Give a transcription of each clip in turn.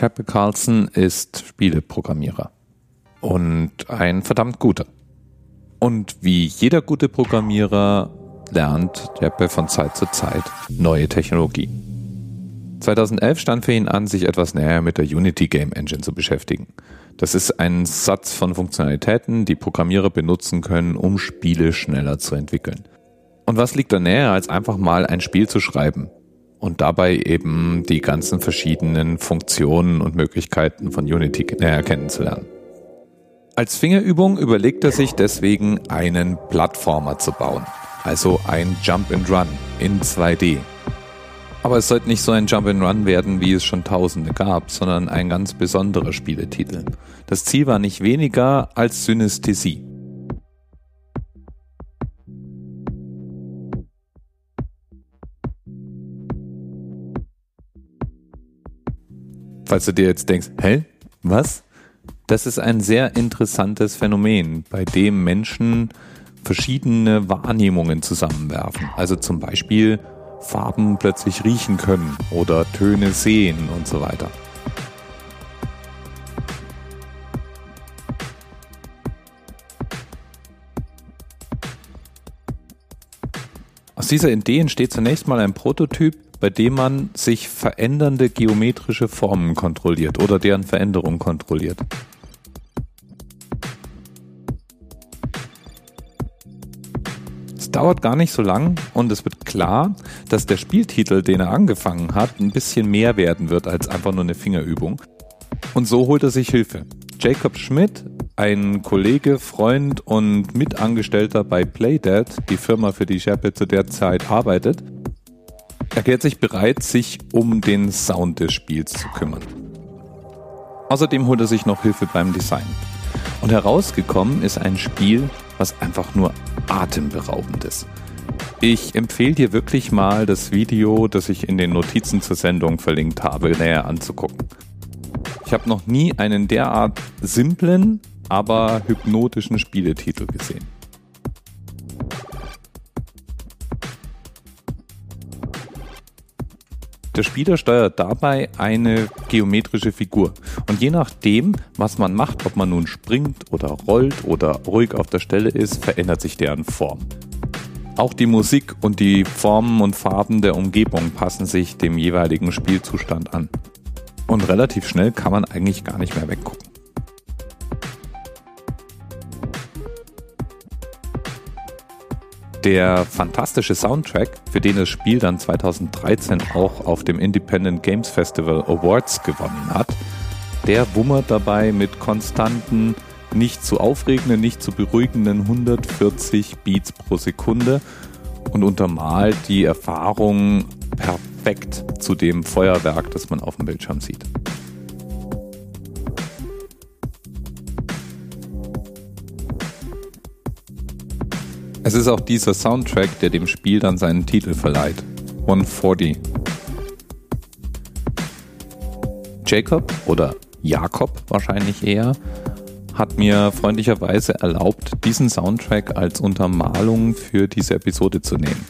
Jeppe Carlson ist Spieleprogrammierer und ein verdammt guter. Und wie jeder gute Programmierer lernt Jeppe von Zeit zu Zeit neue Technologie. 2011 stand für ihn an, sich etwas näher mit der Unity Game Engine zu beschäftigen. Das ist ein Satz von Funktionalitäten, die Programmierer benutzen können, um Spiele schneller zu entwickeln. Und was liegt da näher, als einfach mal ein Spiel zu schreiben und dabei eben die ganzen verschiedenen Funktionen und Möglichkeiten von Unity näher kennenzulernen. Als Fingerübung überlegt er sich deswegen einen Plattformer zu bauen, also ein Jump and Run in 2D. Aber es sollte nicht so ein Jump and Run werden, wie es schon tausende gab, sondern ein ganz besonderer Spieletitel. Das Ziel war nicht weniger als Synästhesie. Falls du dir jetzt denkst, hä? Was? Das ist ein sehr interessantes Phänomen, bei dem Menschen verschiedene Wahrnehmungen zusammenwerfen. Also zum Beispiel Farben plötzlich riechen können oder Töne sehen und so weiter. Aus dieser Idee entsteht zunächst mal ein Prototyp, bei dem man sich verändernde geometrische Formen kontrolliert oder deren Veränderung kontrolliert. Es dauert gar nicht so lang und es wird klar, dass der Spieltitel, den er angefangen hat, ein bisschen mehr werden wird als einfach nur eine Fingerübung. Und so holt er sich Hilfe. Jacob Schmidt, ein Kollege, Freund und Mitangestellter bei Playdead, die Firma, für die Sherpa zu der Zeit arbeitet, erklärt sich bereit, sich um den Sound des Spiels zu kümmern. Außerdem holt er sich noch Hilfe beim Design. Und herausgekommen ist ein Spiel, was einfach nur atemberaubend ist. Ich empfehle dir wirklich mal das Video, das ich in den Notizen zur Sendung verlinkt habe, näher anzugucken. Ich habe noch nie einen derart simplen, aber hypnotischen Spieletitel gesehen. Der Spieler steuert dabei eine geometrische Figur. Und je nachdem, was man macht, ob man nun springt oder rollt oder ruhig auf der Stelle ist, verändert sich deren Form. Auch die Musik und die Formen und Farben der Umgebung passen sich dem jeweiligen Spielzustand an. Und relativ schnell kann man eigentlich gar nicht mehr weggucken. Der fantastische Soundtrack, für den das Spiel dann 2013 auch auf dem Independent Games Festival Awards gewonnen hat, der wummert dabei mit konstanten, nicht zu aufregenden, nicht zu beruhigenden 140 Beats pro Sekunde und untermalt die Erfahrung perfekt zu dem Feuerwerk, das man auf dem Bildschirm sieht. Es ist auch dieser Soundtrack, der dem Spiel dann seinen Titel verleiht. 140. Jacob oder Jakob wahrscheinlich eher hat mir freundlicherweise erlaubt, diesen Soundtrack als Untermalung für diese Episode zu nehmen.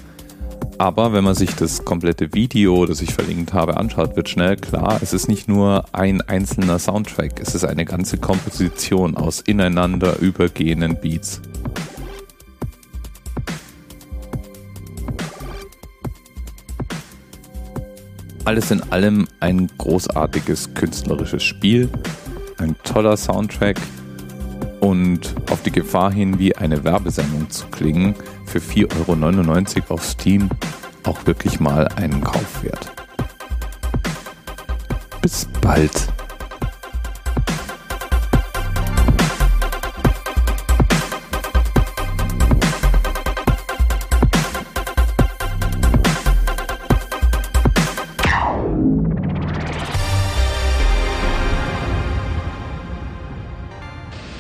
Aber wenn man sich das komplette Video, das ich verlinkt habe, anschaut, wird schnell klar, es ist nicht nur ein einzelner Soundtrack, es ist eine ganze Komposition aus ineinander übergehenden Beats. Alles in allem ein großartiges künstlerisches Spiel, ein toller Soundtrack und auf die Gefahr hin, wie eine Werbesendung zu klingen, für 4,99 Euro auf Steam auch wirklich mal einen Kauf wert. Bis bald.